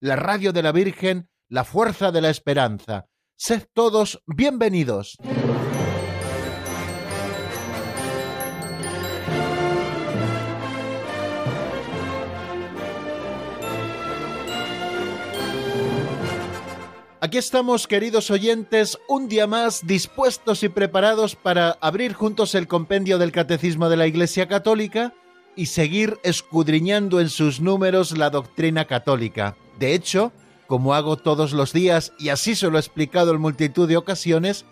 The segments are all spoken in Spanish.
la radio de la Virgen, la fuerza de la esperanza. Sed todos bienvenidos. Aquí estamos, queridos oyentes, un día más dispuestos y preparados para abrir juntos el compendio del Catecismo de la Iglesia Católica y seguir escudriñando en sus números la doctrina católica. De hecho, como hago todos los días y así se lo he explicado en multitud de ocasiones,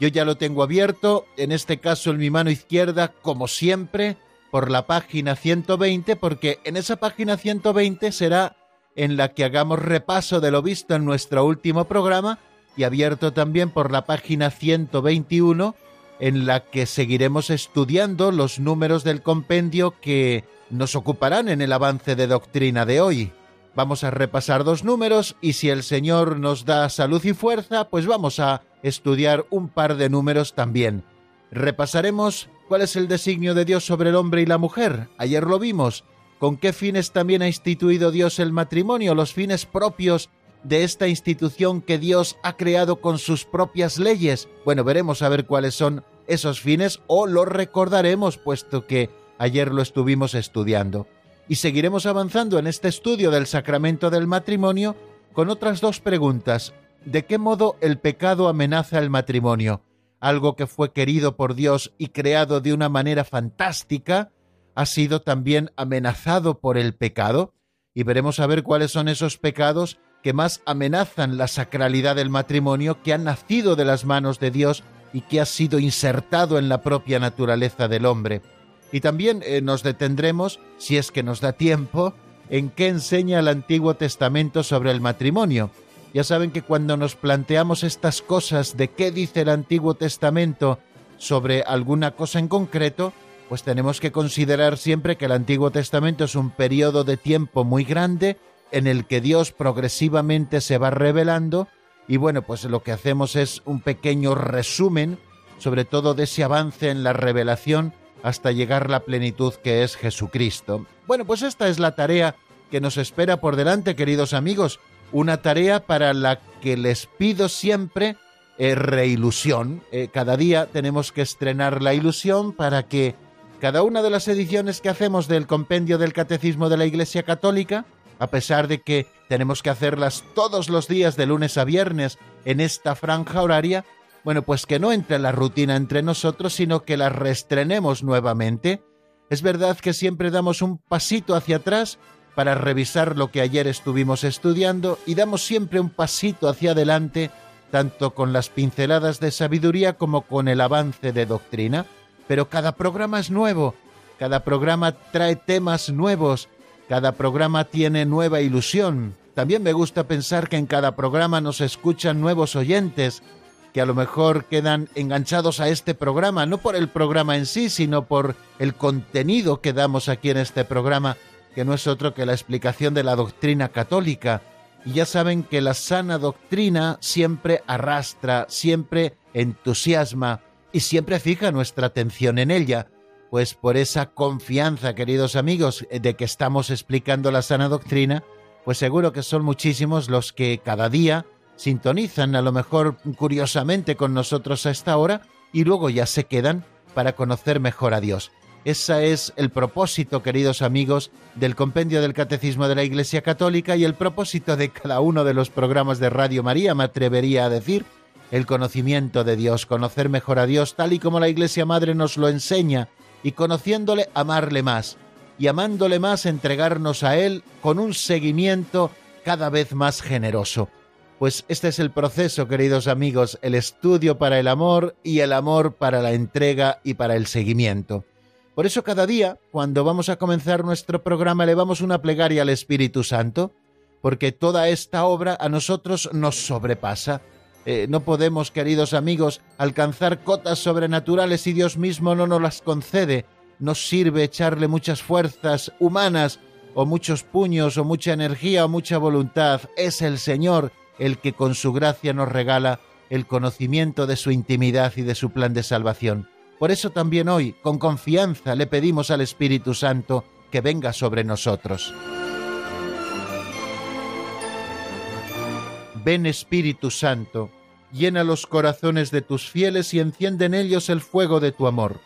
yo ya lo tengo abierto, en este caso en mi mano izquierda, como siempre, por la página 120, porque en esa página 120 será en la que hagamos repaso de lo visto en nuestro último programa y abierto también por la página 121 en la que seguiremos estudiando los números del compendio que nos ocuparán en el avance de doctrina de hoy. Vamos a repasar dos números y si el Señor nos da salud y fuerza, pues vamos a estudiar un par de números también. Repasaremos cuál es el designio de Dios sobre el hombre y la mujer. Ayer lo vimos ¿Con qué fines también ha instituido Dios el matrimonio? Los fines propios de esta institución que Dios ha creado con sus propias leyes. Bueno, veremos a ver cuáles son esos fines o los recordaremos puesto que ayer lo estuvimos estudiando. Y seguiremos avanzando en este estudio del sacramento del matrimonio con otras dos preguntas. ¿De qué modo el pecado amenaza el matrimonio? Algo que fue querido por Dios y creado de una manera fantástica, ha sido también amenazado por el pecado y veremos a ver cuáles son esos pecados que más amenazan la sacralidad del matrimonio que han nacido de las manos de Dios y que ha sido insertado en la propia naturaleza del hombre. Y también eh, nos detendremos, si es que nos da tiempo, en qué enseña el Antiguo Testamento sobre el matrimonio. Ya saben que cuando nos planteamos estas cosas de qué dice el Antiguo Testamento sobre alguna cosa en concreto, pues tenemos que considerar siempre que el Antiguo Testamento es un periodo de tiempo muy grande en el que Dios progresivamente se va revelando y bueno, pues lo que hacemos es un pequeño resumen sobre todo de ese avance en la revelación hasta llegar la plenitud que es Jesucristo. Bueno, pues esta es la tarea que nos espera por delante, queridos amigos, una tarea para la que les pido siempre eh, reilusión. Eh, cada día tenemos que estrenar la ilusión para que cada una de las ediciones que hacemos del compendio del Catecismo de la Iglesia Católica, a pesar de que tenemos que hacerlas todos los días de lunes a viernes en esta franja horaria, bueno, pues que no entre la rutina entre nosotros, sino que las reestrenemos nuevamente. Es verdad que siempre damos un pasito hacia atrás para revisar lo que ayer estuvimos estudiando y damos siempre un pasito hacia adelante, tanto con las pinceladas de sabiduría como con el avance de doctrina pero cada programa es nuevo, cada programa trae temas nuevos, cada programa tiene nueva ilusión. También me gusta pensar que en cada programa nos escuchan nuevos oyentes, que a lo mejor quedan enganchados a este programa, no por el programa en sí, sino por el contenido que damos aquí en este programa, que no es otro que la explicación de la doctrina católica. Y ya saben que la sana doctrina siempre arrastra, siempre entusiasma, y siempre fija nuestra atención en ella, pues por esa confianza, queridos amigos, de que estamos explicando la sana doctrina, pues seguro que son muchísimos los que cada día sintonizan, a lo mejor curiosamente con nosotros a esta hora, y luego ya se quedan para conocer mejor a Dios. Ese es el propósito, queridos amigos, del compendio del Catecismo de la Iglesia Católica y el propósito de cada uno de los programas de Radio María, me atrevería a decir, el conocimiento de Dios, conocer mejor a Dios tal y como la Iglesia Madre nos lo enseña, y conociéndole amarle más, y amándole más entregarnos a Él con un seguimiento cada vez más generoso. Pues este es el proceso, queridos amigos, el estudio para el amor y el amor para la entrega y para el seguimiento. Por eso cada día, cuando vamos a comenzar nuestro programa, elevamos una plegaria al Espíritu Santo, porque toda esta obra a nosotros nos sobrepasa. Eh, no podemos, queridos amigos, alcanzar cotas sobrenaturales si Dios mismo no nos las concede. Nos sirve echarle muchas fuerzas humanas, o muchos puños, o mucha energía, o mucha voluntad. Es el Señor el que con su gracia nos regala el conocimiento de su intimidad y de su plan de salvación. Por eso también hoy, con confianza, le pedimos al Espíritu Santo que venga sobre nosotros. Ven Espíritu Santo, llena los corazones de tus fieles y enciende en ellos el fuego de tu amor.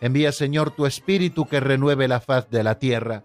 Envía Señor tu Espíritu que renueve la faz de la tierra.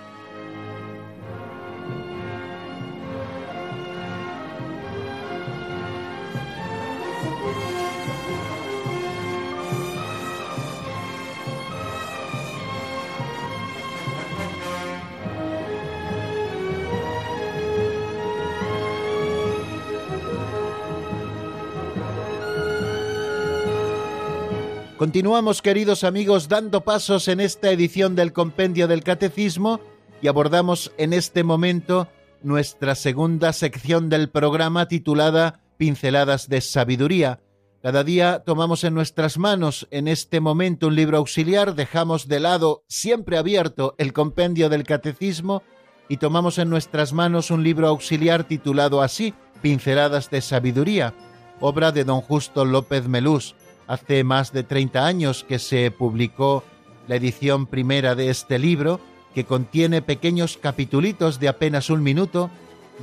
Continuamos, queridos amigos, dando pasos en esta edición del Compendio del Catecismo y abordamos en este momento nuestra segunda sección del programa titulada Pinceladas de Sabiduría. Cada día tomamos en nuestras manos en este momento un libro auxiliar, dejamos de lado siempre abierto el Compendio del Catecismo y tomamos en nuestras manos un libro auxiliar titulado así, Pinceladas de Sabiduría, obra de don Justo López Melús Hace más de 30 años que se publicó la edición primera de este libro, que contiene pequeños capitulitos de apenas un minuto,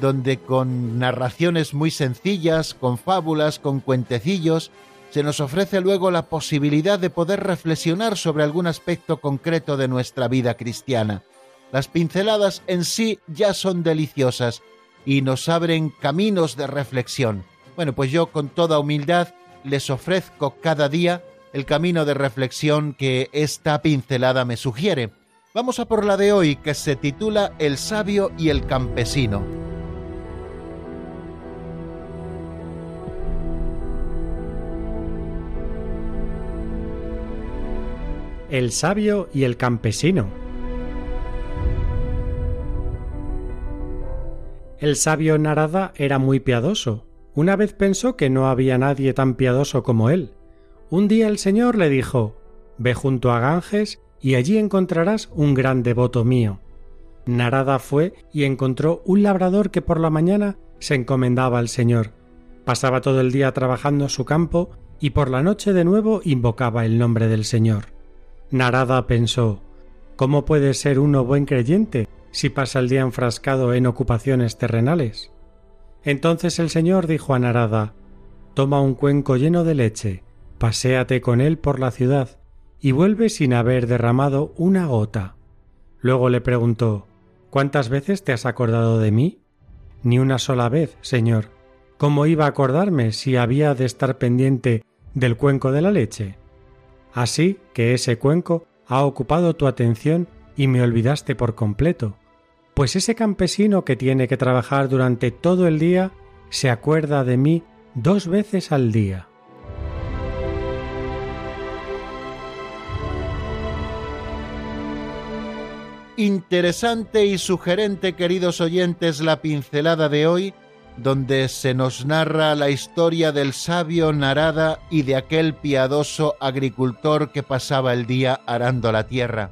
donde con narraciones muy sencillas, con fábulas, con cuentecillos, se nos ofrece luego la posibilidad de poder reflexionar sobre algún aspecto concreto de nuestra vida cristiana. Las pinceladas en sí ya son deliciosas y nos abren caminos de reflexión. Bueno, pues yo con toda humildad les ofrezco cada día el camino de reflexión que esta pincelada me sugiere. Vamos a por la de hoy que se titula El sabio y el campesino. El sabio y el campesino. El sabio Narada era muy piadoso una vez pensó que no había nadie tan piadoso como él. Un día el Señor le dijo Ve junto a Ganges y allí encontrarás un gran devoto mío. Narada fue y encontró un labrador que por la mañana se encomendaba al Señor. Pasaba todo el día trabajando su campo y por la noche de nuevo invocaba el nombre del Señor. Narada pensó ¿Cómo puede ser uno buen creyente si pasa el día enfrascado en ocupaciones terrenales? Entonces el Señor dijo a Narada Toma un cuenco lleno de leche, paséate con él por la ciudad, y vuelve sin haber derramado una gota. Luego le preguntó ¿Cuántas veces te has acordado de mí? Ni una sola vez, Señor. ¿Cómo iba a acordarme si había de estar pendiente del cuenco de la leche? Así que ese cuenco ha ocupado tu atención y me olvidaste por completo pues ese campesino que tiene que trabajar durante todo el día se acuerda de mí dos veces al día. Interesante y sugerente, queridos oyentes, la pincelada de hoy, donde se nos narra la historia del sabio Narada y de aquel piadoso agricultor que pasaba el día arando la tierra.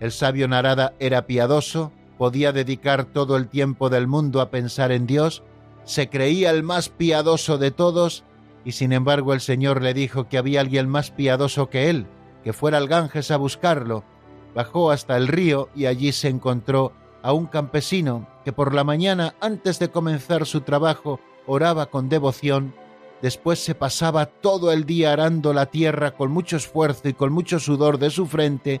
El sabio Narada era piadoso, podía dedicar todo el tiempo del mundo a pensar en Dios, se creía el más piadoso de todos, y sin embargo el Señor le dijo que había alguien más piadoso que él, que fuera al Ganges a buscarlo. Bajó hasta el río y allí se encontró a un campesino que por la mañana, antes de comenzar su trabajo, oraba con devoción, después se pasaba todo el día arando la tierra con mucho esfuerzo y con mucho sudor de su frente,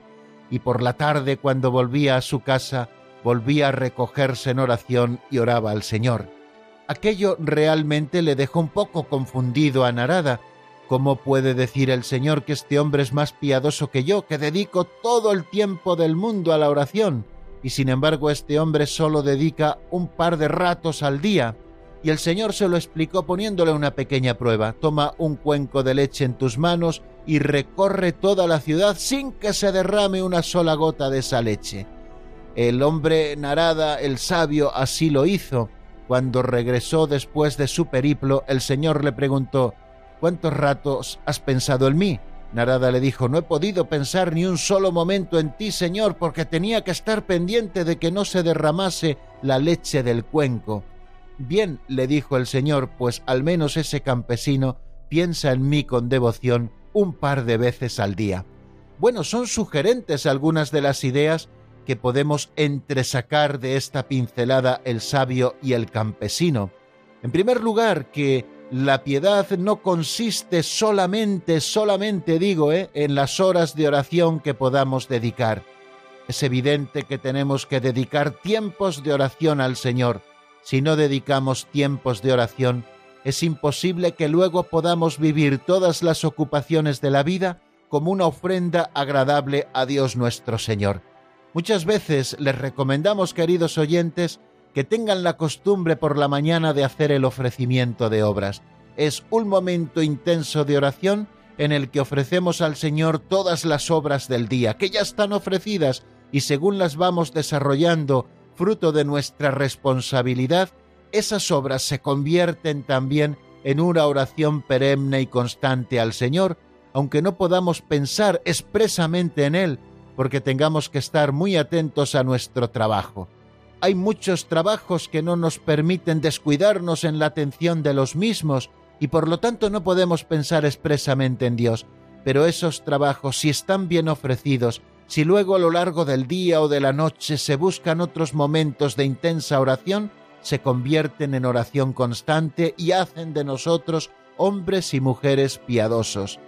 y por la tarde, cuando volvía a su casa, volvía a recogerse en oración y oraba al Señor. Aquello realmente le dejó un poco confundido a Narada. ¿Cómo puede decir el Señor que este hombre es más piadoso que yo, que dedico todo el tiempo del mundo a la oración? y sin embargo este hombre solo dedica un par de ratos al día. Y el Señor se lo explicó poniéndole una pequeña prueba. Toma un cuenco de leche en tus manos y recorre toda la ciudad sin que se derrame una sola gota de esa leche. El hombre Narada, el sabio, así lo hizo. Cuando regresó después de su periplo, el Señor le preguntó, ¿Cuántos ratos has pensado en mí? Narada le dijo, no he podido pensar ni un solo momento en ti, Señor, porque tenía que estar pendiente de que no se derramase la leche del cuenco. Bien, le dijo el Señor, pues al menos ese campesino piensa en mí con devoción un par de veces al día. Bueno, son sugerentes algunas de las ideas que podemos entresacar de esta pincelada el sabio y el campesino. En primer lugar, que la piedad no consiste solamente, solamente digo, ¿eh? en las horas de oración que podamos dedicar. Es evidente que tenemos que dedicar tiempos de oración al Señor. Si no dedicamos tiempos de oración, es imposible que luego podamos vivir todas las ocupaciones de la vida como una ofrenda agradable a Dios nuestro Señor. Muchas veces les recomendamos, queridos oyentes, que tengan la costumbre por la mañana de hacer el ofrecimiento de obras. Es un momento intenso de oración en el que ofrecemos al Señor todas las obras del día, que ya están ofrecidas y según las vamos desarrollando, fruto de nuestra responsabilidad, esas obras se convierten también en una oración perenne y constante al Señor, aunque no podamos pensar expresamente en Él, porque tengamos que estar muy atentos a nuestro trabajo hay muchos trabajos que no nos permiten descuidarnos en la atención de los mismos y por lo tanto no podemos pensar expresamente en Dios. Pero esos trabajos, si están bien ofrecidos, si luego a lo largo del día o de la noche se buscan otros momentos de intensa oración, se convierten en oración constante y hacen de nosotros hombres y mujeres piadosos.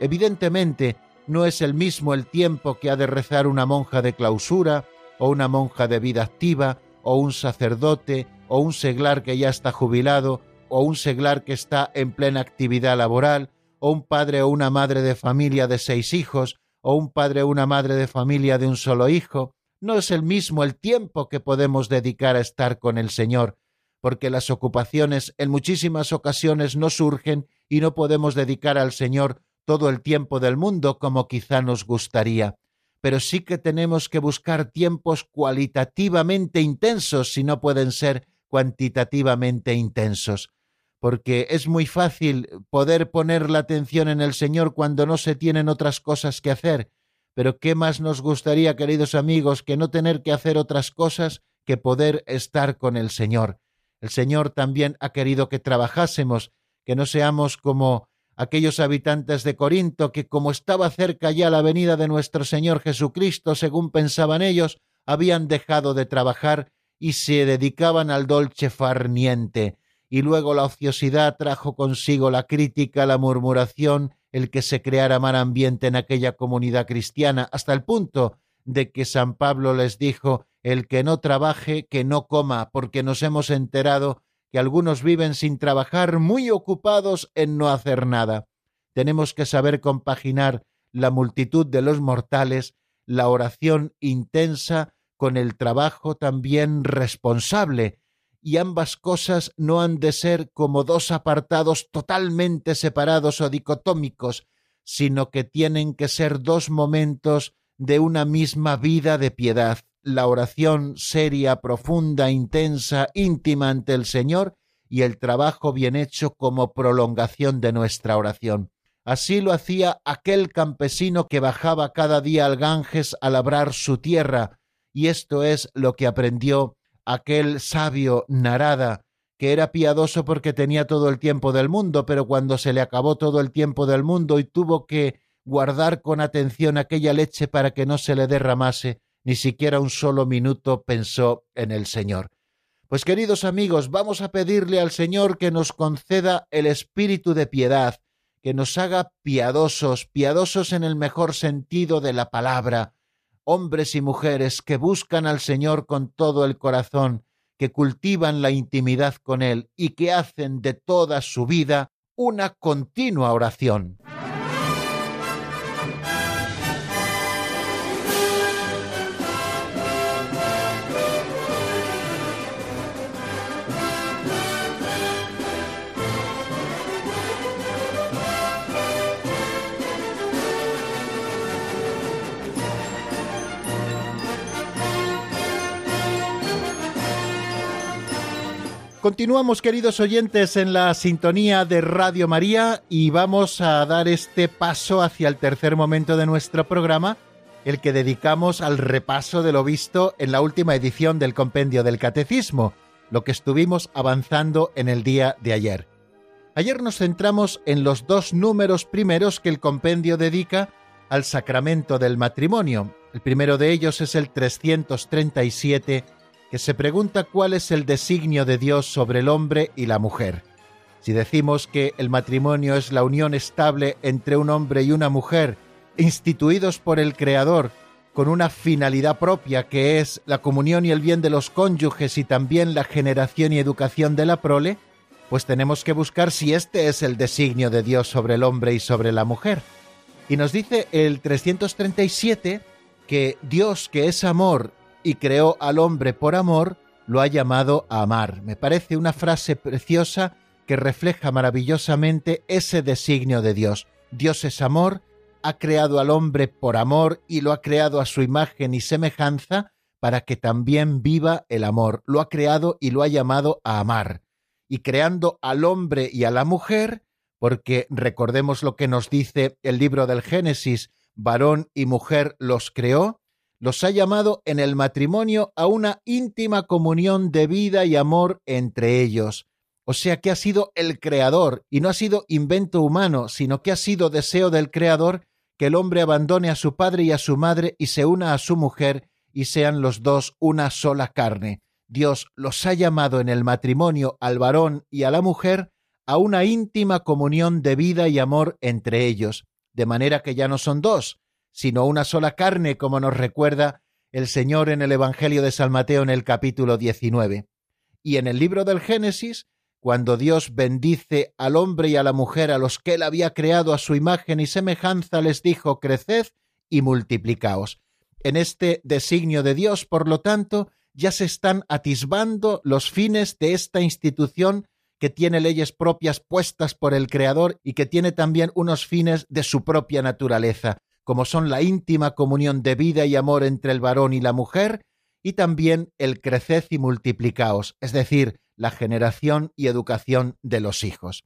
Evidentemente, no es el mismo el tiempo que ha de rezar una monja de clausura, o una monja de vida activa, o un sacerdote, o un seglar que ya está jubilado, o un seglar que está en plena actividad laboral, o un padre o una madre de familia de seis hijos, o un padre o una madre de familia de un solo hijo, no es el mismo el tiempo que podemos dedicar a estar con el Señor, porque las ocupaciones en muchísimas ocasiones no surgen y no podemos dedicar al Señor todo el tiempo del mundo como quizá nos gustaría. Pero sí que tenemos que buscar tiempos cualitativamente intensos si no pueden ser cuantitativamente intensos, porque es muy fácil poder poner la atención en el Señor cuando no se tienen otras cosas que hacer, pero ¿qué más nos gustaría, queridos amigos, que no tener que hacer otras cosas que poder estar con el Señor? El Señor también ha querido que trabajásemos, que no seamos como aquellos habitantes de Corinto que, como estaba cerca ya la venida de nuestro Señor Jesucristo, según pensaban ellos, habían dejado de trabajar y se dedicaban al dolce farniente, y luego la ociosidad trajo consigo la crítica, la murmuración, el que se creara mal ambiente en aquella comunidad cristiana, hasta el punto de que San Pablo les dijo el que no trabaje, que no coma, porque nos hemos enterado que algunos viven sin trabajar, muy ocupados en no hacer nada. Tenemos que saber compaginar la multitud de los mortales, la oración intensa con el trabajo también responsable, y ambas cosas no han de ser como dos apartados totalmente separados o dicotómicos, sino que tienen que ser dos momentos de una misma vida de piedad la oración seria, profunda, intensa, íntima ante el Señor y el trabajo bien hecho como prolongación de nuestra oración. Así lo hacía aquel campesino que bajaba cada día al Ganges a labrar su tierra, y esto es lo que aprendió aquel sabio Narada, que era piadoso porque tenía todo el tiempo del mundo, pero cuando se le acabó todo el tiempo del mundo y tuvo que guardar con atención aquella leche para que no se le derramase, ni siquiera un solo minuto pensó en el Señor. Pues queridos amigos, vamos a pedirle al Señor que nos conceda el espíritu de piedad, que nos haga piadosos, piadosos en el mejor sentido de la palabra, hombres y mujeres que buscan al Señor con todo el corazón, que cultivan la intimidad con Él y que hacen de toda su vida una continua oración. Continuamos, queridos oyentes, en la sintonía de Radio María y vamos a dar este paso hacia el tercer momento de nuestro programa, el que dedicamos al repaso de lo visto en la última edición del Compendio del Catecismo, lo que estuvimos avanzando en el día de ayer. Ayer nos centramos en los dos números primeros que el compendio dedica al sacramento del matrimonio. El primero de ellos es el 337 que se pregunta cuál es el designio de Dios sobre el hombre y la mujer. Si decimos que el matrimonio es la unión estable entre un hombre y una mujer, instituidos por el Creador, con una finalidad propia que es la comunión y el bien de los cónyuges y también la generación y educación de la prole, pues tenemos que buscar si este es el designio de Dios sobre el hombre y sobre la mujer. Y nos dice el 337 que Dios, que es amor y creó al hombre por amor, lo ha llamado a amar. Me parece una frase preciosa que refleja maravillosamente ese designio de Dios. Dios es amor, ha creado al hombre por amor y lo ha creado a su imagen y semejanza para que también viva el amor. Lo ha creado y lo ha llamado a amar. Y creando al hombre y a la mujer, porque recordemos lo que nos dice el libro del Génesis, varón y mujer los creó, los ha llamado en el matrimonio a una íntima comunión de vida y amor entre ellos. O sea que ha sido el Creador, y no ha sido invento humano, sino que ha sido deseo del Creador que el hombre abandone a su padre y a su madre y se una a su mujer y sean los dos una sola carne. Dios los ha llamado en el matrimonio al varón y a la mujer a una íntima comunión de vida y amor entre ellos, de manera que ya no son dos, sino una sola carne, como nos recuerda el Señor en el Evangelio de San Mateo en el capítulo 19. Y en el libro del Génesis, cuando Dios bendice al hombre y a la mujer a los que él había creado a su imagen y semejanza, les dijo, creced y multiplicaos. En este designio de Dios, por lo tanto, ya se están atisbando los fines de esta institución que tiene leyes propias puestas por el Creador y que tiene también unos fines de su propia naturaleza como son la íntima comunión de vida y amor entre el varón y la mujer, y también el creced y multiplicaos, es decir, la generación y educación de los hijos.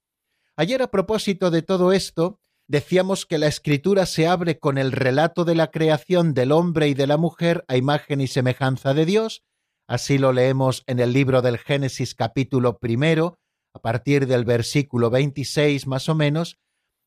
Ayer a propósito de todo esto, decíamos que la escritura se abre con el relato de la creación del hombre y de la mujer a imagen y semejanza de Dios, así lo leemos en el libro del Génesis capítulo primero, a partir del versículo 26 más o menos,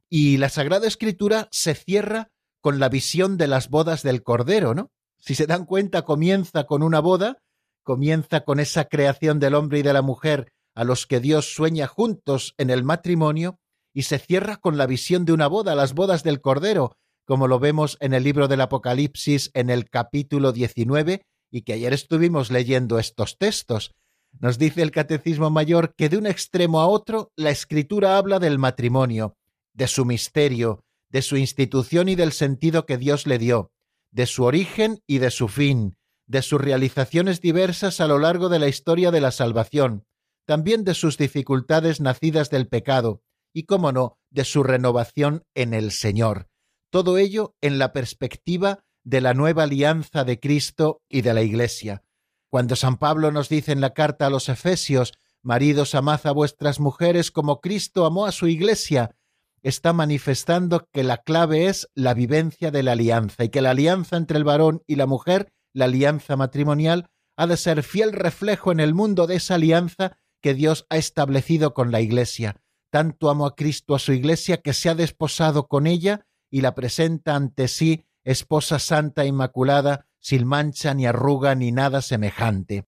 y la Sagrada Escritura se cierra con la visión de las bodas del Cordero, ¿no? Si se dan cuenta, comienza con una boda, comienza con esa creación del hombre y de la mujer a los que Dios sueña juntos en el matrimonio, y se cierra con la visión de una boda, las bodas del Cordero, como lo vemos en el libro del Apocalipsis en el capítulo 19, y que ayer estuvimos leyendo estos textos. Nos dice el Catecismo Mayor que de un extremo a otro la Escritura habla del matrimonio, de su misterio, de su institución y del sentido que Dios le dio, de su origen y de su fin, de sus realizaciones diversas a lo largo de la historia de la salvación, también de sus dificultades nacidas del pecado, y, cómo no, de su renovación en el Señor. Todo ello en la perspectiva de la nueva alianza de Cristo y de la Iglesia. Cuando San Pablo nos dice en la carta a los Efesios, Maridos, amad a vuestras mujeres como Cristo amó a su Iglesia está manifestando que la clave es la vivencia de la alianza y que la alianza entre el varón y la mujer, la alianza matrimonial, ha de ser fiel reflejo en el mundo de esa alianza que Dios ha establecido con la Iglesia. Tanto amo a Cristo a su Iglesia que se ha desposado con ella y la presenta ante sí esposa santa e inmaculada, sin mancha ni arruga ni nada semejante.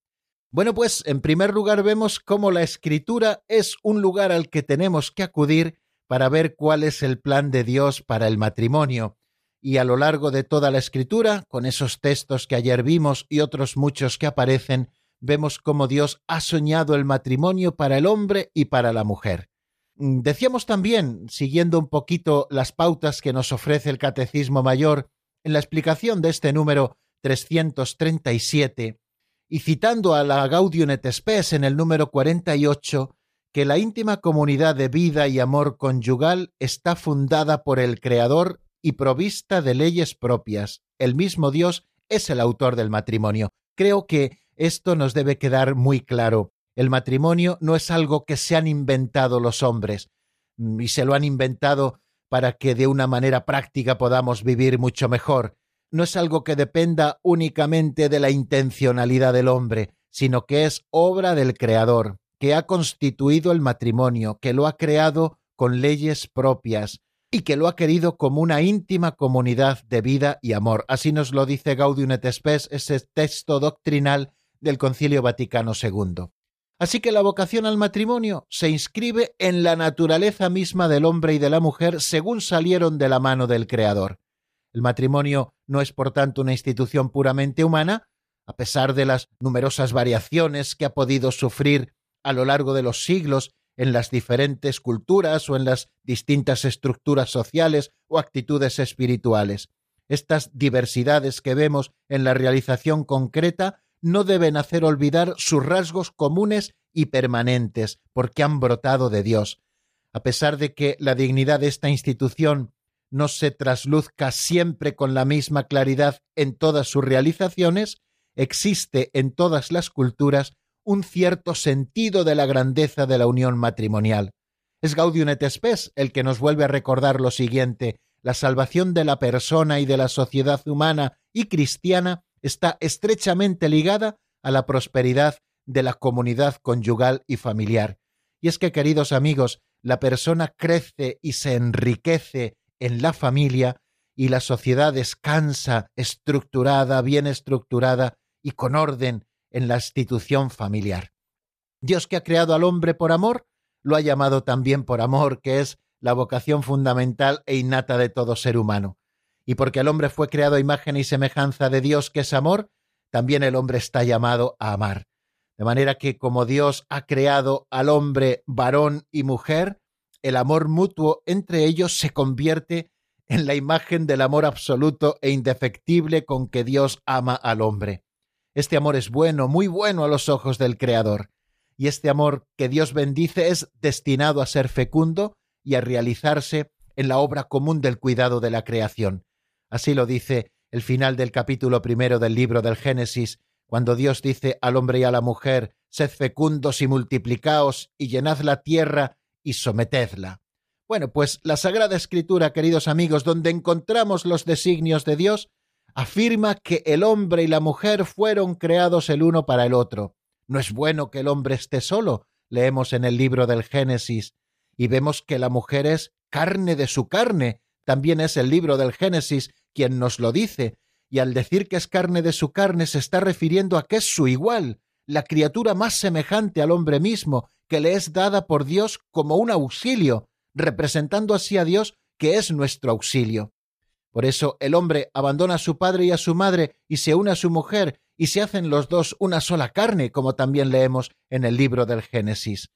Bueno, pues en primer lugar vemos cómo la escritura es un lugar al que tenemos que acudir para ver cuál es el plan de Dios para el matrimonio. Y a lo largo de toda la escritura, con esos textos que ayer vimos y otros muchos que aparecen, vemos cómo Dios ha soñado el matrimonio para el hombre y para la mujer. Mm, decíamos también, siguiendo un poquito las pautas que nos ofrece el Catecismo Mayor, en la explicación de este número 337, y citando a la Gaudium et Spes en el número 48, que la íntima comunidad de vida y amor conyugal está fundada por el Creador y provista de leyes propias. El mismo Dios es el autor del matrimonio. Creo que esto nos debe quedar muy claro. El matrimonio no es algo que se han inventado los hombres y se lo han inventado para que de una manera práctica podamos vivir mucho mejor. No es algo que dependa únicamente de la intencionalidad del hombre, sino que es obra del Creador, que ha constituido el matrimonio, que lo ha creado con leyes propias y que lo ha querido como una íntima comunidad de vida y amor. Así nos lo dice Gaudium et Spes, ese texto doctrinal del Concilio Vaticano II. Así que la vocación al matrimonio se inscribe en la naturaleza misma del hombre y de la mujer según salieron de la mano del Creador. El matrimonio no es, por tanto, una institución puramente humana, a pesar de las numerosas variaciones que ha podido sufrir a lo largo de los siglos en las diferentes culturas o en las distintas estructuras sociales o actitudes espirituales. Estas diversidades que vemos en la realización concreta no deben hacer olvidar sus rasgos comunes y permanentes, porque han brotado de Dios. A pesar de que la dignidad de esta institución no se trasluzca siempre con la misma claridad en todas sus realizaciones, existe en todas las culturas un cierto sentido de la grandeza de la unión matrimonial. Es Gaudium et el que nos vuelve a recordar lo siguiente: la salvación de la persona y de la sociedad humana y cristiana está estrechamente ligada a la prosperidad de la comunidad conyugal y familiar. Y es que, queridos amigos, la persona crece y se enriquece en la familia y la sociedad descansa estructurada, bien estructurada y con orden en la institución familiar. Dios que ha creado al hombre por amor, lo ha llamado también por amor, que es la vocación fundamental e innata de todo ser humano y porque el hombre fue creado a imagen y semejanza de Dios, que es amor, también el hombre está llamado a amar. De manera que como Dios ha creado al hombre varón y mujer, el amor mutuo entre ellos se convierte en la imagen del amor absoluto e indefectible con que Dios ama al hombre. Este amor es bueno, muy bueno a los ojos del Creador, y este amor que Dios bendice es destinado a ser fecundo y a realizarse en la obra común del cuidado de la creación. Así lo dice el final del capítulo primero del libro del Génesis, cuando Dios dice al hombre y a la mujer, sed fecundos y multiplicaos y llenad la tierra y sometedla. Bueno, pues la Sagrada Escritura, queridos amigos, donde encontramos los designios de Dios, afirma que el hombre y la mujer fueron creados el uno para el otro. No es bueno que el hombre esté solo, leemos en el libro del Génesis, y vemos que la mujer es carne de su carne, también es el libro del Génesis quien nos lo dice, y al decir que es carne de su carne se está refiriendo a que es su igual, la criatura más semejante al hombre mismo, que le es dada por Dios como un auxilio, representando así a Dios que es nuestro auxilio. Por eso el hombre abandona a su padre y a su madre y se une a su mujer y se hacen los dos una sola carne, como también leemos en el libro del Génesis.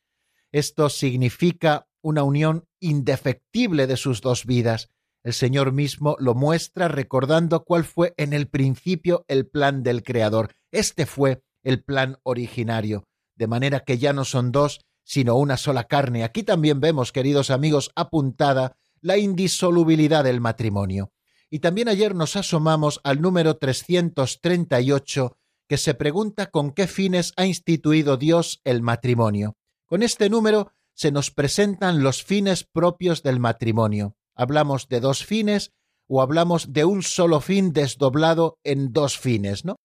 Esto significa una unión indefectible de sus dos vidas, el Señor mismo lo muestra recordando cuál fue en el principio el plan del Creador. Este fue el plan originario, de manera que ya no son dos, sino una sola carne. Aquí también vemos, queridos amigos, apuntada la indisolubilidad del matrimonio. Y también ayer nos asomamos al número 338, que se pregunta con qué fines ha instituido Dios el matrimonio. Con este número se nos presentan los fines propios del matrimonio hablamos de dos fines o hablamos de un solo fin desdoblado en dos fines, ¿no?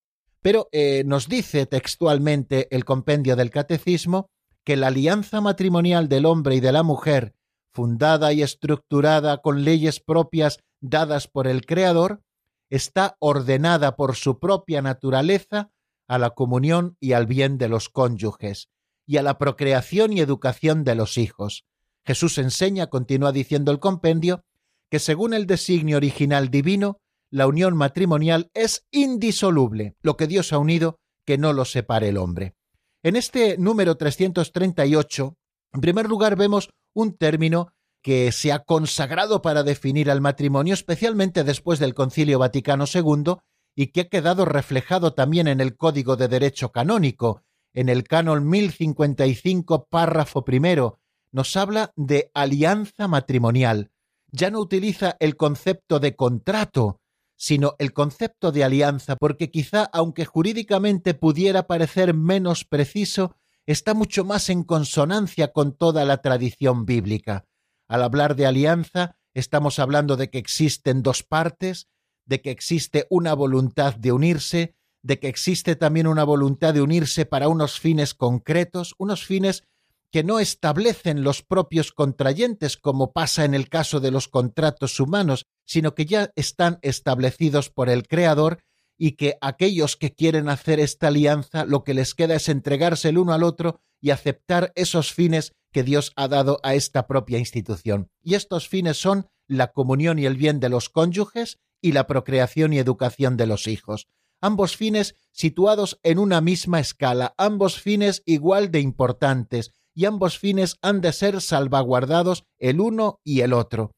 Pero eh, nos dice textualmente el compendio del catecismo que la alianza matrimonial del hombre y de la mujer, fundada y estructurada con leyes propias dadas por el Creador, está ordenada por su propia naturaleza a la comunión y al bien de los cónyuges, y a la procreación y educación de los hijos, Jesús enseña, continúa diciendo el compendio, que según el designio original divino, la unión matrimonial es indisoluble, lo que Dios ha unido, que no lo separe el hombre. En este número 338, en primer lugar vemos un término que se ha consagrado para definir al matrimonio, especialmente después del Concilio Vaticano II, y que ha quedado reflejado también en el Código de Derecho Canónico, en el canon 1055, párrafo primero, nos habla de alianza matrimonial. Ya no utiliza el concepto de contrato, sino el concepto de alianza, porque quizá, aunque jurídicamente pudiera parecer menos preciso, está mucho más en consonancia con toda la tradición bíblica. Al hablar de alianza, estamos hablando de que existen dos partes, de que existe una voluntad de unirse, de que existe también una voluntad de unirse para unos fines concretos, unos fines que no establecen los propios contrayentes, como pasa en el caso de los contratos humanos, sino que ya están establecidos por el Creador y que aquellos que quieren hacer esta alianza lo que les queda es entregarse el uno al otro y aceptar esos fines que Dios ha dado a esta propia institución. Y estos fines son la comunión y el bien de los cónyuges y la procreación y educación de los hijos. Ambos fines situados en una misma escala, ambos fines igual de importantes, y ambos fines han de ser salvaguardados el uno y el otro.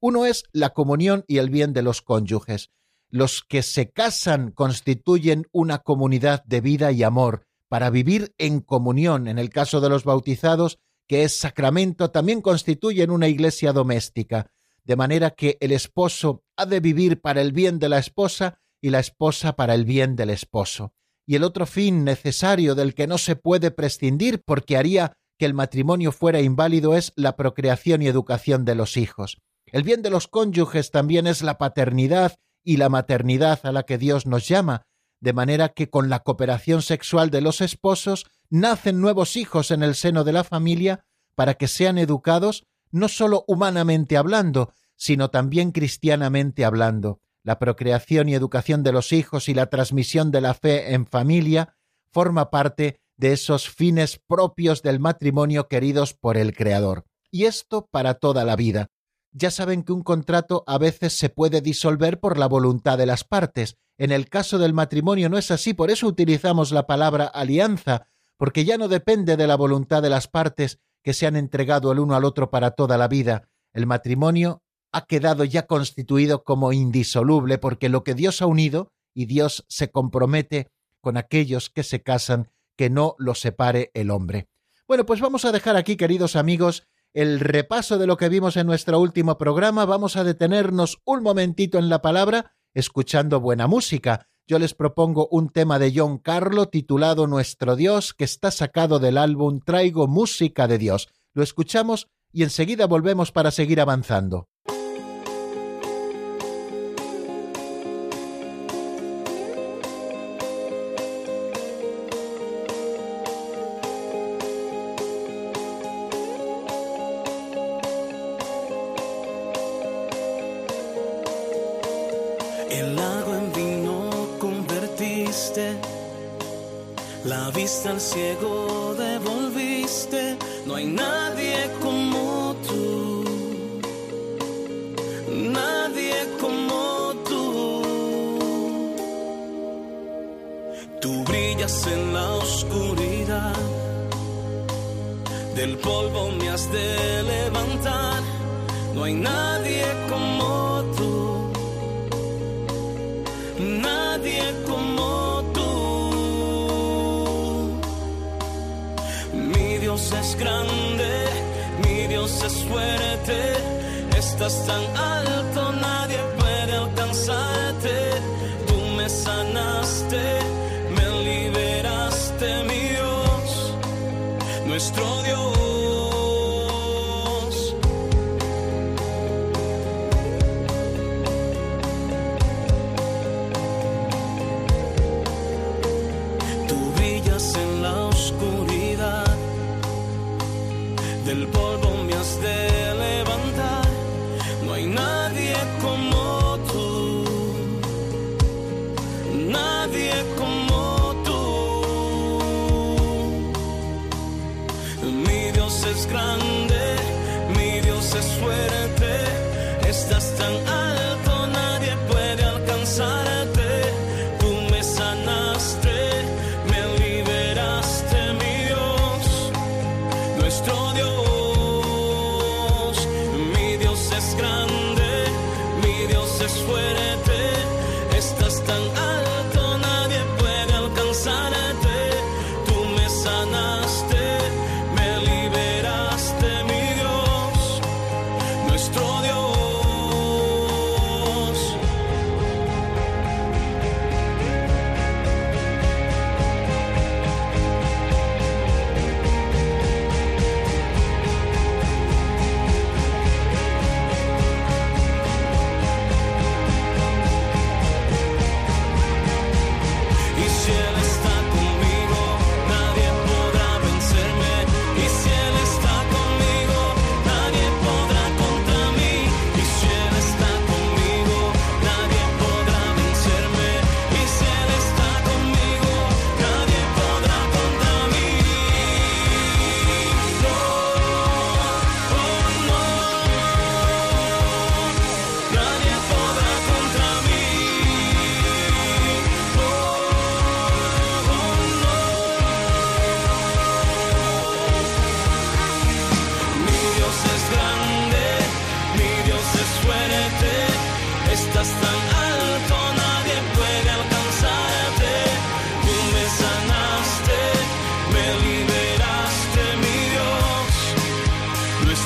Uno es la comunión y el bien de los cónyuges. Los que se casan constituyen una comunidad de vida y amor para vivir en comunión. En el caso de los bautizados, que es sacramento, también constituyen una iglesia doméstica, de manera que el esposo ha de vivir para el bien de la esposa y la esposa para el bien del esposo. Y el otro fin necesario del que no se puede prescindir porque haría que el matrimonio fuera inválido es la procreación y educación de los hijos. El bien de los cónyuges también es la paternidad y la maternidad a la que Dios nos llama, de manera que con la cooperación sexual de los esposos nacen nuevos hijos en el seno de la familia para que sean educados no sólo humanamente hablando, sino también cristianamente hablando. La procreación y educación de los hijos y la transmisión de la fe en familia forma parte de esos fines propios del matrimonio queridos por el Creador. Y esto para toda la vida. Ya saben que un contrato a veces se puede disolver por la voluntad de las partes. En el caso del matrimonio no es así, por eso utilizamos la palabra alianza, porque ya no depende de la voluntad de las partes que se han entregado el uno al otro para toda la vida. El matrimonio ha quedado ya constituido como indisoluble, porque lo que Dios ha unido, y Dios se compromete con aquellos que se casan, que no lo separe el hombre. Bueno, pues vamos a dejar aquí, queridos amigos, el repaso de lo que vimos en nuestro último programa. Vamos a detenernos un momentito en la palabra, escuchando buena música. Yo les propongo un tema de John Carlo titulado Nuestro Dios, que está sacado del álbum Traigo Música de Dios. Lo escuchamos y enseguida volvemos para seguir avanzando.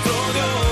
Go.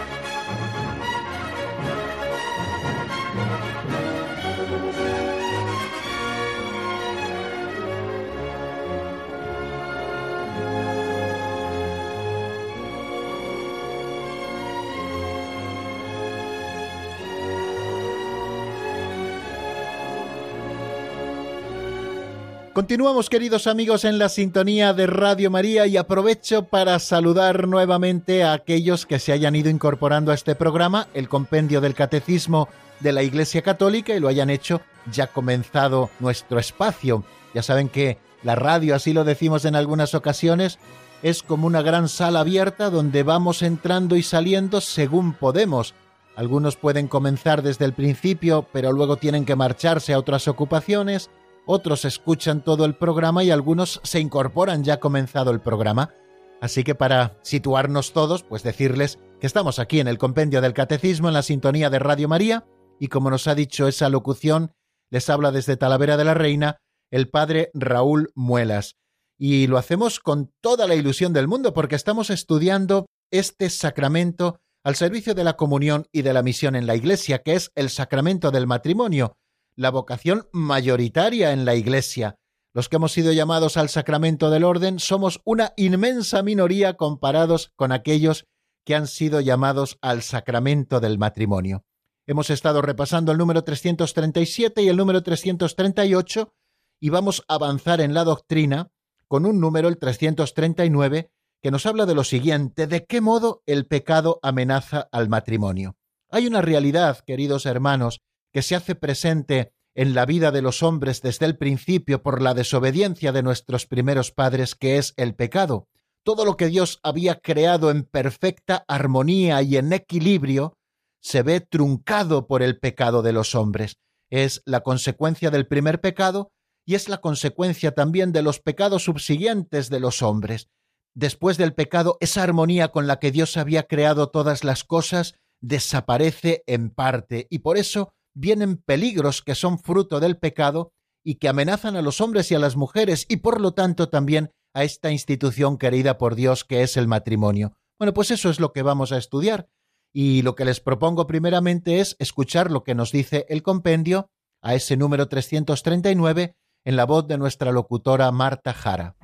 Continuamos queridos amigos en la sintonía de Radio María y aprovecho para saludar nuevamente a aquellos que se hayan ido incorporando a este programa, el compendio del Catecismo de la Iglesia Católica y lo hayan hecho ya comenzado nuestro espacio. Ya saben que la radio, así lo decimos en algunas ocasiones, es como una gran sala abierta donde vamos entrando y saliendo según podemos. Algunos pueden comenzar desde el principio, pero luego tienen que marcharse a otras ocupaciones otros escuchan todo el programa y algunos se incorporan ya comenzado el programa. Así que para situarnos todos, pues decirles que estamos aquí en el Compendio del Catecismo en la sintonía de Radio María y como nos ha dicho esa locución, les habla desde Talavera de la Reina el padre Raúl Muelas. Y lo hacemos con toda la ilusión del mundo porque estamos estudiando este sacramento al servicio de la comunión y de la misión en la Iglesia, que es el sacramento del matrimonio, la vocación mayoritaria en la Iglesia. Los que hemos sido llamados al sacramento del orden somos una inmensa minoría comparados con aquellos que han sido llamados al sacramento del matrimonio. Hemos estado repasando el número 337 y el número 338 y vamos a avanzar en la doctrina con un número, el 339, que nos habla de lo siguiente, de qué modo el pecado amenaza al matrimonio. Hay una realidad, queridos hermanos, que se hace presente en la vida de los hombres desde el principio por la desobediencia de nuestros primeros padres, que es el pecado. Todo lo que Dios había creado en perfecta armonía y en equilibrio se ve truncado por el pecado de los hombres. Es la consecuencia del primer pecado y es la consecuencia también de los pecados subsiguientes de los hombres. Después del pecado, esa armonía con la que Dios había creado todas las cosas desaparece en parte y por eso vienen peligros que son fruto del pecado y que amenazan a los hombres y a las mujeres y por lo tanto también a esta institución querida por Dios que es el matrimonio. Bueno, pues eso es lo que vamos a estudiar y lo que les propongo primeramente es escuchar lo que nos dice el compendio a ese número 339 en la voz de nuestra locutora Marta Jara.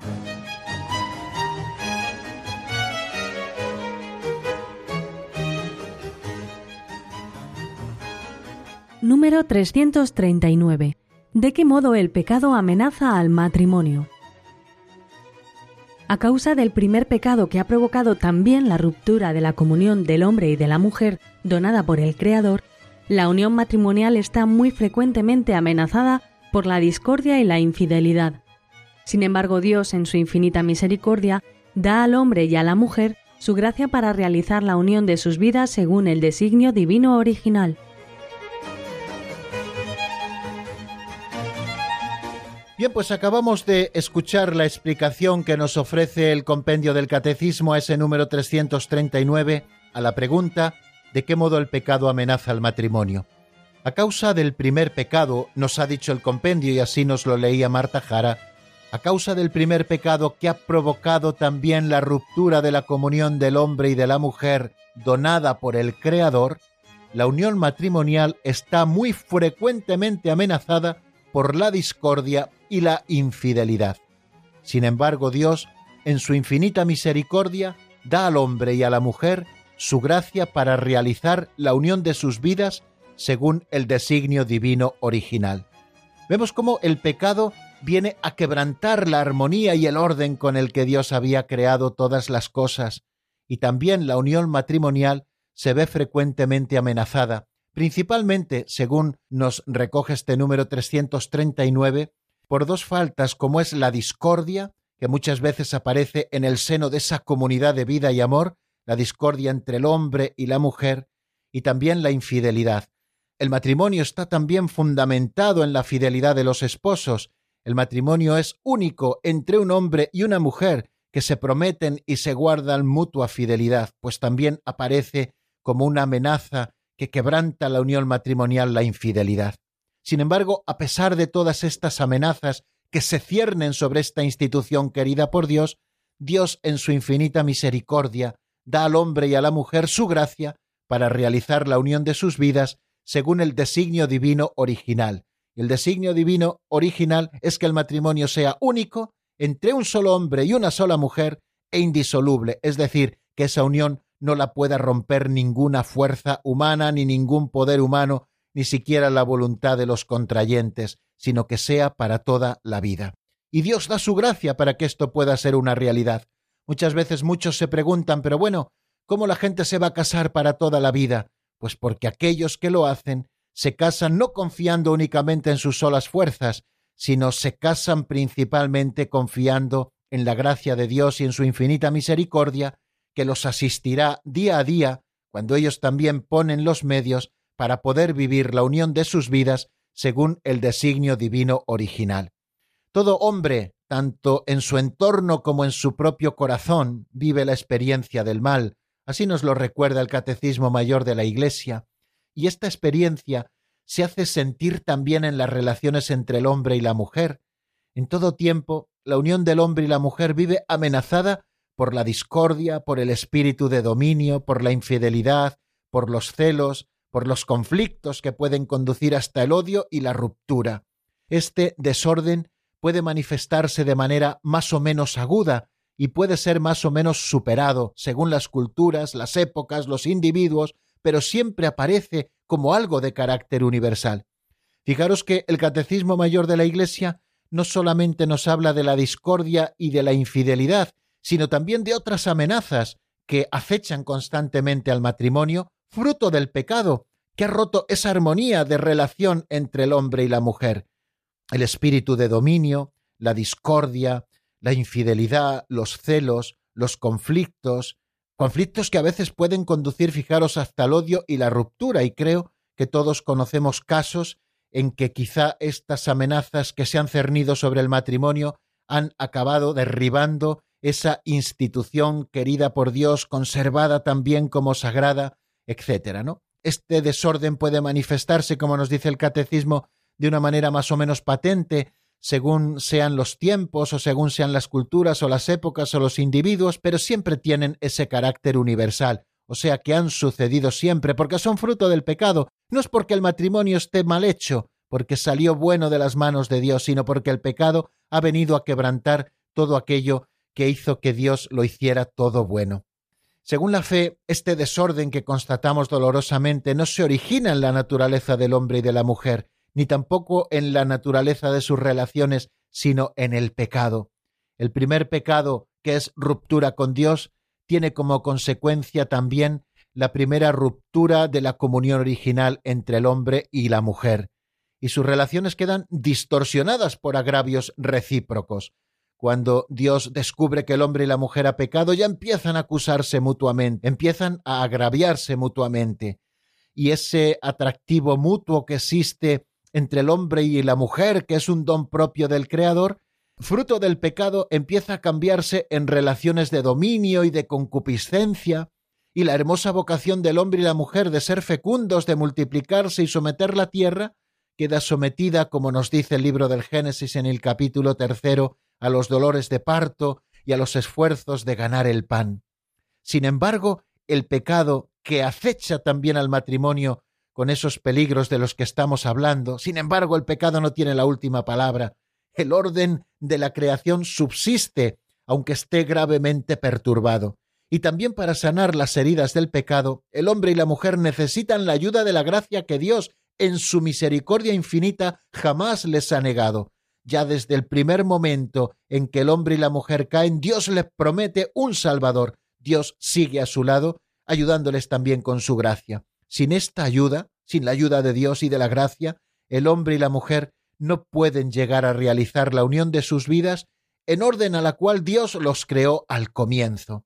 Número 339. ¿De qué modo el pecado amenaza al matrimonio? A causa del primer pecado que ha provocado también la ruptura de la comunión del hombre y de la mujer donada por el Creador, la unión matrimonial está muy frecuentemente amenazada por la discordia y la infidelidad. Sin embargo, Dios, en su infinita misericordia, da al hombre y a la mujer su gracia para realizar la unión de sus vidas según el designio divino original. Bien, pues acabamos de escuchar la explicación que nos ofrece el compendio del Catecismo a ese número 339 a la pregunta ¿de qué modo el pecado amenaza al matrimonio? A causa del primer pecado, nos ha dicho el compendio y así nos lo leía Marta Jara, a causa del primer pecado que ha provocado también la ruptura de la comunión del hombre y de la mujer donada por el Creador, la unión matrimonial está muy frecuentemente amenazada por la discordia y la infidelidad. Sin embargo, Dios, en su infinita misericordia, da al hombre y a la mujer su gracia para realizar la unión de sus vidas según el designio divino original. Vemos cómo el pecado viene a quebrantar la armonía y el orden con el que Dios había creado todas las cosas, y también la unión matrimonial se ve frecuentemente amenazada, principalmente, según nos recoge este número 339, por dos faltas como es la discordia, que muchas veces aparece en el seno de esa comunidad de vida y amor, la discordia entre el hombre y la mujer, y también la infidelidad. El matrimonio está también fundamentado en la fidelidad de los esposos. El matrimonio es único entre un hombre y una mujer que se prometen y se guardan mutua fidelidad, pues también aparece como una amenaza que quebranta la unión matrimonial la infidelidad. Sin embargo, a pesar de todas estas amenazas que se ciernen sobre esta institución querida por Dios, Dios en su infinita misericordia da al hombre y a la mujer su gracia para realizar la unión de sus vidas según el designio divino original. El designio divino original es que el matrimonio sea único entre un solo hombre y una sola mujer e indisoluble, es decir, que esa unión no la pueda romper ninguna fuerza humana, ni ningún poder humano, ni siquiera la voluntad de los contrayentes, sino que sea para toda la vida. Y Dios da su gracia para que esto pueda ser una realidad. Muchas veces muchos se preguntan, pero bueno, ¿cómo la gente se va a casar para toda la vida? Pues porque aquellos que lo hacen se casan no confiando únicamente en sus solas fuerzas, sino se casan principalmente confiando en la gracia de Dios y en su infinita misericordia, que los asistirá día a día cuando ellos también ponen los medios para poder vivir la unión de sus vidas según el designio divino original. Todo hombre, tanto en su entorno como en su propio corazón, vive la experiencia del mal, así nos lo recuerda el Catecismo Mayor de la Iglesia, y esta experiencia se hace sentir también en las relaciones entre el hombre y la mujer. En todo tiempo, la unión del hombre y la mujer vive amenazada por la discordia, por el espíritu de dominio, por la infidelidad, por los celos, por los conflictos que pueden conducir hasta el odio y la ruptura. Este desorden puede manifestarse de manera más o menos aguda y puede ser más o menos superado según las culturas, las épocas, los individuos, pero siempre aparece como algo de carácter universal. Fijaros que el Catecismo Mayor de la Iglesia no solamente nos habla de la discordia y de la infidelidad, sino también de otras amenazas que acechan constantemente al matrimonio fruto del pecado, que ha roto esa armonía de relación entre el hombre y la mujer. El espíritu de dominio, la discordia, la infidelidad, los celos, los conflictos, conflictos que a veces pueden conducir, fijaros, hasta el odio y la ruptura, y creo que todos conocemos casos en que quizá estas amenazas que se han cernido sobre el matrimonio han acabado derribando esa institución querida por Dios, conservada también como sagrada, etcétera, ¿no? Este desorden puede manifestarse, como nos dice el catecismo, de una manera más o menos patente, según sean los tiempos o según sean las culturas o las épocas o los individuos, pero siempre tienen ese carácter universal, o sea que han sucedido siempre, porque son fruto del pecado, no es porque el matrimonio esté mal hecho, porque salió bueno de las manos de Dios, sino porque el pecado ha venido a quebrantar todo aquello que hizo que Dios lo hiciera todo bueno. Según la fe, este desorden que constatamos dolorosamente no se origina en la naturaleza del hombre y de la mujer, ni tampoco en la naturaleza de sus relaciones, sino en el pecado. El primer pecado, que es ruptura con Dios, tiene como consecuencia también la primera ruptura de la comunión original entre el hombre y la mujer, y sus relaciones quedan distorsionadas por agravios recíprocos. Cuando Dios descubre que el hombre y la mujer ha pecado, ya empiezan a acusarse mutuamente, empiezan a agraviarse mutuamente. Y ese atractivo mutuo que existe entre el hombre y la mujer, que es un don propio del Creador, fruto del pecado, empieza a cambiarse en relaciones de dominio y de concupiscencia, y la hermosa vocación del hombre y la mujer de ser fecundos, de multiplicarse y someter la tierra, queda sometida, como nos dice el libro del Génesis en el capítulo tercero, a los dolores de parto y a los esfuerzos de ganar el pan. Sin embargo, el pecado que acecha también al matrimonio con esos peligros de los que estamos hablando, sin embargo, el pecado no tiene la última palabra. El orden de la creación subsiste, aunque esté gravemente perturbado. Y también para sanar las heridas del pecado, el hombre y la mujer necesitan la ayuda de la gracia que Dios, en su misericordia infinita, jamás les ha negado ya desde el primer momento en que el hombre y la mujer caen, Dios les promete un Salvador. Dios sigue a su lado, ayudándoles también con su gracia. Sin esta ayuda, sin la ayuda de Dios y de la gracia, el hombre y la mujer no pueden llegar a realizar la unión de sus vidas en orden a la cual Dios los creó al comienzo.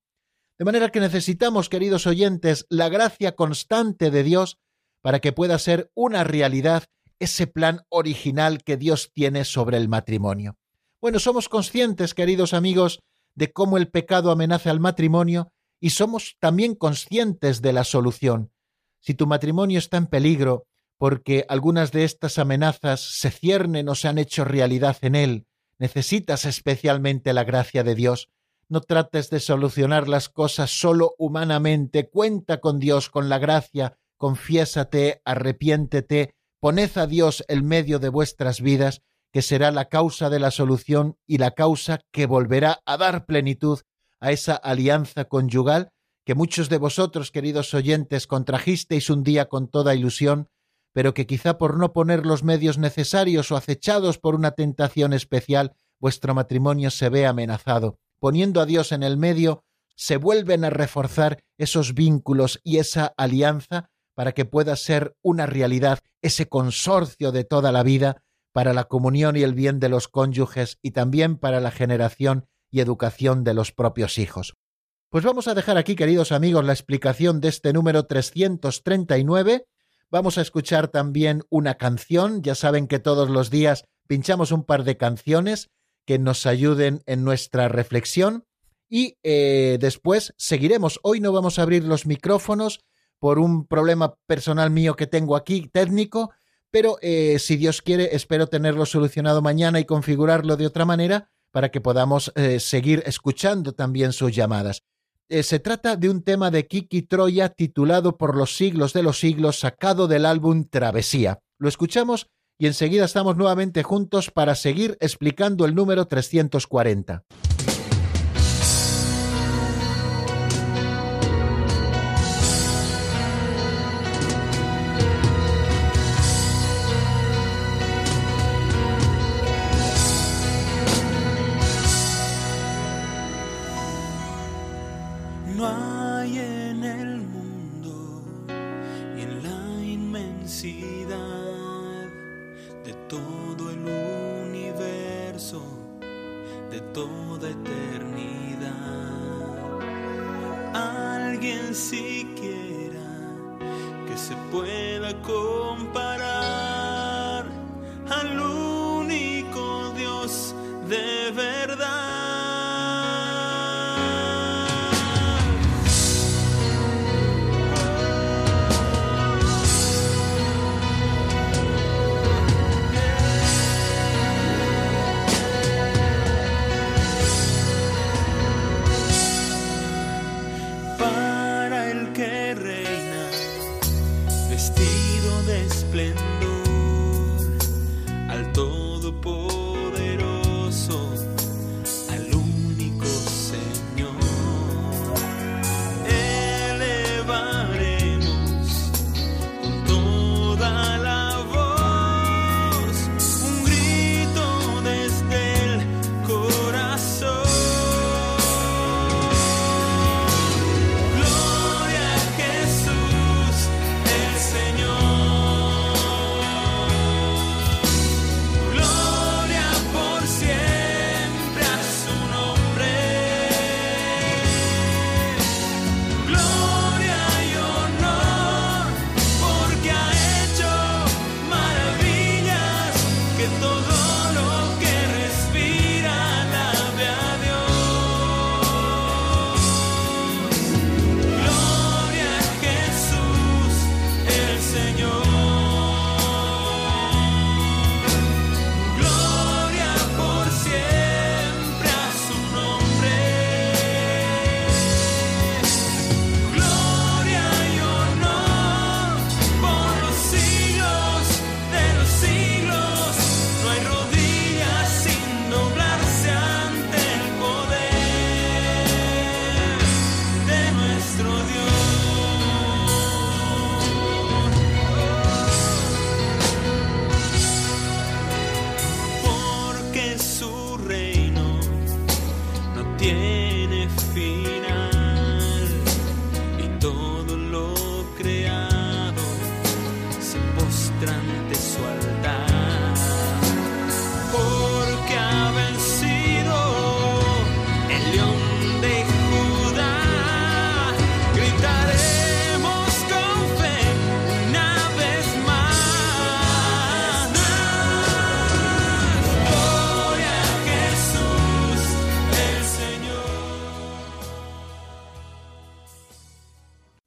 De manera que necesitamos, queridos oyentes, la gracia constante de Dios para que pueda ser una realidad ese plan original que Dios tiene sobre el matrimonio. Bueno, somos conscientes, queridos amigos, de cómo el pecado amenaza al matrimonio y somos también conscientes de la solución. Si tu matrimonio está en peligro porque algunas de estas amenazas se ciernen o se han hecho realidad en él, necesitas especialmente la gracia de Dios. No trates de solucionar las cosas solo humanamente, cuenta con Dios, con la gracia, confiésate, arrepiéntete, poned a Dios el medio de vuestras vidas, que será la causa de la solución y la causa que volverá a dar plenitud a esa alianza conyugal que muchos de vosotros, queridos oyentes, contrajisteis un día con toda ilusión, pero que quizá por no poner los medios necesarios o acechados por una tentación especial, vuestro matrimonio se ve amenazado. Poniendo a Dios en el medio, se vuelven a reforzar esos vínculos y esa alianza para que pueda ser una realidad ese consorcio de toda la vida para la comunión y el bien de los cónyuges y también para la generación y educación de los propios hijos. Pues vamos a dejar aquí, queridos amigos, la explicación de este número 339. Vamos a escuchar también una canción. Ya saben que todos los días pinchamos un par de canciones que nos ayuden en nuestra reflexión. Y eh, después seguiremos. Hoy no vamos a abrir los micrófonos por un problema personal mío que tengo aquí, técnico, pero eh, si Dios quiere, espero tenerlo solucionado mañana y configurarlo de otra manera para que podamos eh, seguir escuchando también sus llamadas. Eh, se trata de un tema de Kiki Troya titulado Por los siglos de los siglos, sacado del álbum Travesía. Lo escuchamos y enseguida estamos nuevamente juntos para seguir explicando el número 340.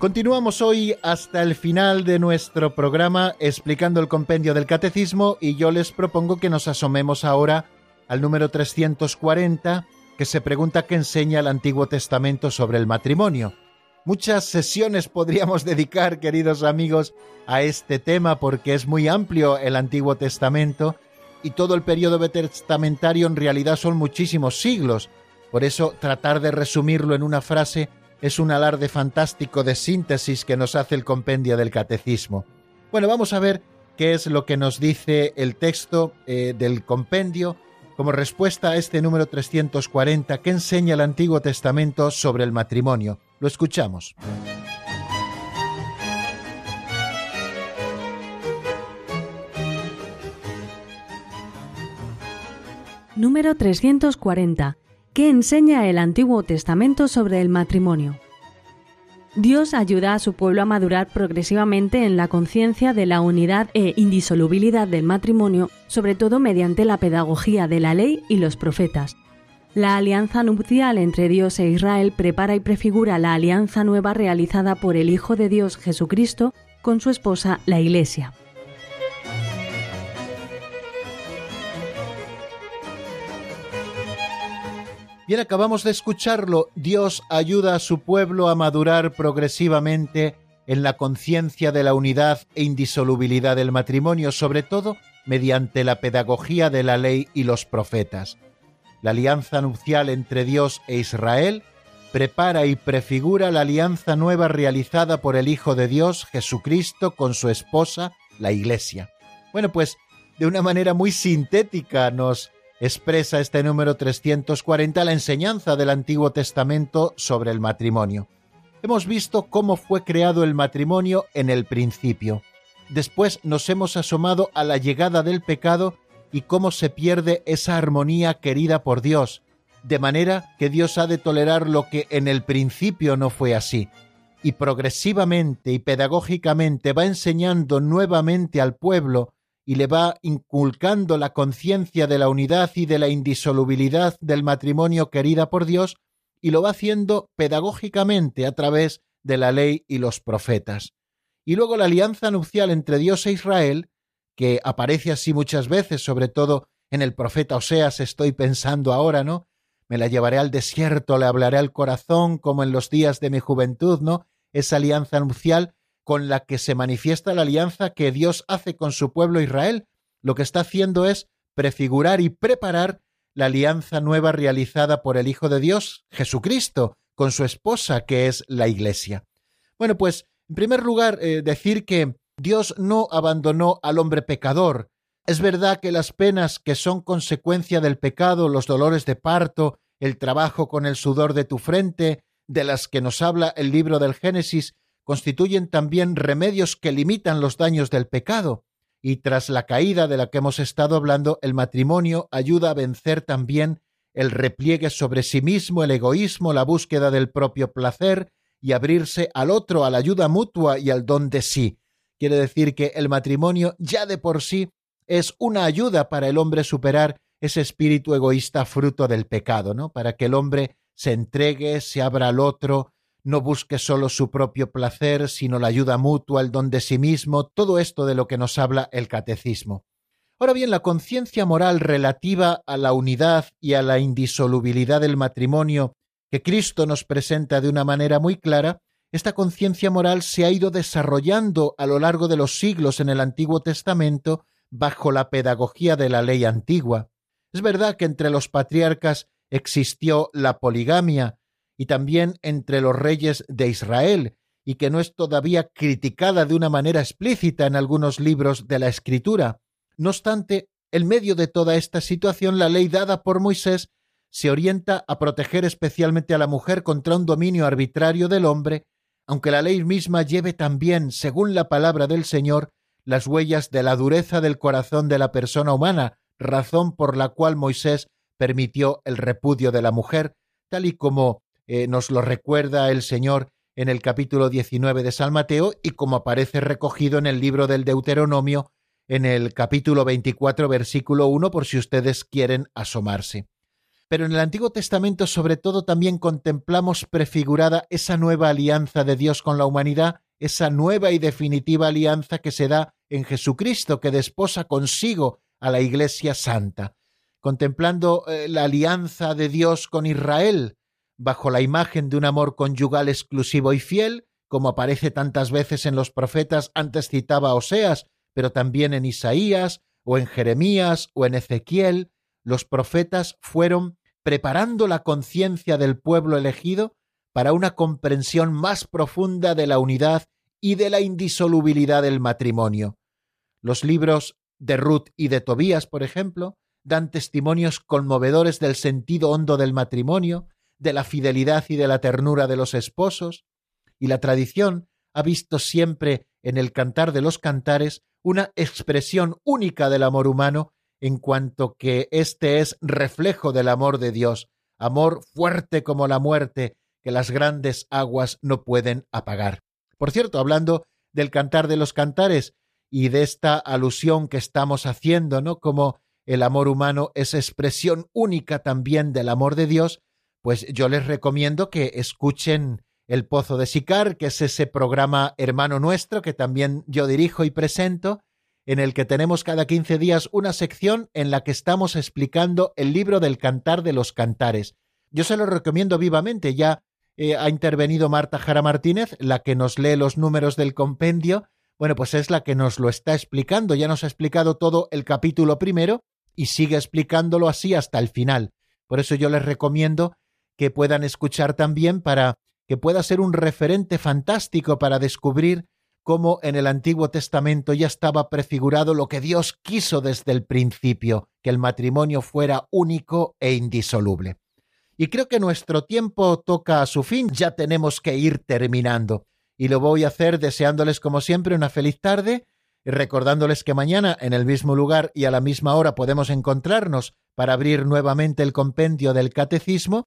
Continuamos hoy hasta el final de nuestro programa explicando el compendio del catecismo y yo les propongo que nos asomemos ahora al número 340 que se pregunta qué enseña el Antiguo Testamento sobre el matrimonio. Muchas sesiones podríamos dedicar, queridos amigos, a este tema porque es muy amplio el Antiguo Testamento y todo el periodo testamentario en realidad son muchísimos siglos. Por eso tratar de resumirlo en una frase es un alarde fantástico de síntesis que nos hace el compendio del catecismo. Bueno, vamos a ver qué es lo que nos dice el texto eh, del compendio como respuesta a este número 340 que enseña el Antiguo Testamento sobre el matrimonio. Lo escuchamos. Número 340 ¿Qué enseña el Antiguo Testamento sobre el matrimonio? Dios ayuda a su pueblo a madurar progresivamente en la conciencia de la unidad e indisolubilidad del matrimonio, sobre todo mediante la pedagogía de la ley y los profetas. La alianza nupcial entre Dios e Israel prepara y prefigura la alianza nueva realizada por el Hijo de Dios Jesucristo con su esposa, la Iglesia. Bien, acabamos de escucharlo. Dios ayuda a su pueblo a madurar progresivamente en la conciencia de la unidad e indisolubilidad del matrimonio, sobre todo mediante la pedagogía de la ley y los profetas. La alianza nupcial entre Dios e Israel prepara y prefigura la alianza nueva realizada por el Hijo de Dios, Jesucristo, con su esposa, la Iglesia. Bueno, pues de una manera muy sintética nos expresa este número 340 la enseñanza del Antiguo Testamento sobre el matrimonio. Hemos visto cómo fue creado el matrimonio en el principio. Después nos hemos asomado a la llegada del pecado y cómo se pierde esa armonía querida por Dios, de manera que Dios ha de tolerar lo que en el principio no fue así, y progresivamente y pedagógicamente va enseñando nuevamente al pueblo y le va inculcando la conciencia de la unidad y de la indisolubilidad del matrimonio querida por Dios, y lo va haciendo pedagógicamente a través de la ley y los profetas. Y luego la alianza nupcial entre Dios e Israel, que aparece así muchas veces, sobre todo en el profeta Oseas estoy pensando ahora, ¿no? Me la llevaré al desierto, le hablaré al corazón como en los días de mi juventud, ¿no? Esa alianza nupcial con la que se manifiesta la alianza que Dios hace con su pueblo Israel, lo que está haciendo es prefigurar y preparar la alianza nueva realizada por el Hijo de Dios, Jesucristo, con su esposa, que es la Iglesia. Bueno, pues, en primer lugar, eh, decir que Dios no abandonó al hombre pecador. Es verdad que las penas que son consecuencia del pecado, los dolores de parto, el trabajo con el sudor de tu frente, de las que nos habla el libro del Génesis, constituyen también remedios que limitan los daños del pecado, y tras la caída de la que hemos estado hablando, el matrimonio ayuda a vencer también el repliegue sobre sí mismo, el egoísmo, la búsqueda del propio placer y abrirse al otro, a la ayuda mutua y al don de sí. Quiere decir que el matrimonio ya de por sí es una ayuda para el hombre superar ese espíritu egoísta fruto del pecado, ¿no? Para que el hombre se entregue, se abra al otro, no busque solo su propio placer, sino la ayuda mutua, el don de sí mismo, todo esto de lo que nos habla el catecismo. Ahora bien, la conciencia moral relativa a la unidad y a la indisolubilidad del matrimonio que Cristo nos presenta de una manera muy clara, esta conciencia moral se ha ido desarrollando a lo largo de los siglos en el Antiguo Testamento bajo la pedagogía de la ley antigua. Es verdad que entre los patriarcas existió la poligamia, y también entre los reyes de Israel, y que no es todavía criticada de una manera explícita en algunos libros de la Escritura. No obstante, en medio de toda esta situación, la ley dada por Moisés se orienta a proteger especialmente a la mujer contra un dominio arbitrario del hombre, aunque la ley misma lleve también, según la palabra del Señor, las huellas de la dureza del corazón de la persona humana, razón por la cual Moisés permitió el repudio de la mujer, tal y como eh, nos lo recuerda el Señor en el capítulo 19 de San Mateo y como aparece recogido en el libro del Deuteronomio en el capítulo 24 versículo 1 por si ustedes quieren asomarse. Pero en el Antiguo Testamento sobre todo también contemplamos prefigurada esa nueva alianza de Dios con la humanidad, esa nueva y definitiva alianza que se da en Jesucristo, que desposa consigo a la Iglesia Santa, contemplando eh, la alianza de Dios con Israel, bajo la imagen de un amor conyugal exclusivo y fiel, como aparece tantas veces en los profetas, antes citaba Oseas, pero también en Isaías, o en Jeremías, o en Ezequiel, los profetas fueron preparando la conciencia del pueblo elegido para una comprensión más profunda de la unidad y de la indisolubilidad del matrimonio. Los libros de Ruth y de Tobías, por ejemplo, dan testimonios conmovedores del sentido hondo del matrimonio, de la fidelidad y de la ternura de los esposos, y la tradición ha visto siempre en el cantar de los cantares una expresión única del amor humano en cuanto que éste es reflejo del amor de Dios, amor fuerte como la muerte que las grandes aguas no pueden apagar. Por cierto, hablando del cantar de los cantares, y de esta alusión que estamos haciendo, ¿no? Como el amor humano es expresión única también del amor de Dios, pues yo les recomiendo que escuchen El Pozo de Sicar, que es ese programa hermano nuestro que también yo dirijo y presento, en el que tenemos cada 15 días una sección en la que estamos explicando el libro del Cantar de los Cantares. Yo se lo recomiendo vivamente, ya eh, ha intervenido Marta Jara Martínez, la que nos lee los números del compendio, bueno, pues es la que nos lo está explicando. Ya nos ha explicado todo el capítulo primero y sigue explicándolo así hasta el final. Por eso yo les recomiendo que puedan escuchar también para que pueda ser un referente fantástico para descubrir cómo en el Antiguo Testamento ya estaba prefigurado lo que Dios quiso desde el principio, que el matrimonio fuera único e indisoluble. Y creo que nuestro tiempo toca a su fin, ya tenemos que ir terminando y lo voy a hacer deseándoles como siempre una feliz tarde y recordándoles que mañana en el mismo lugar y a la misma hora podemos encontrarnos para abrir nuevamente el compendio del catecismo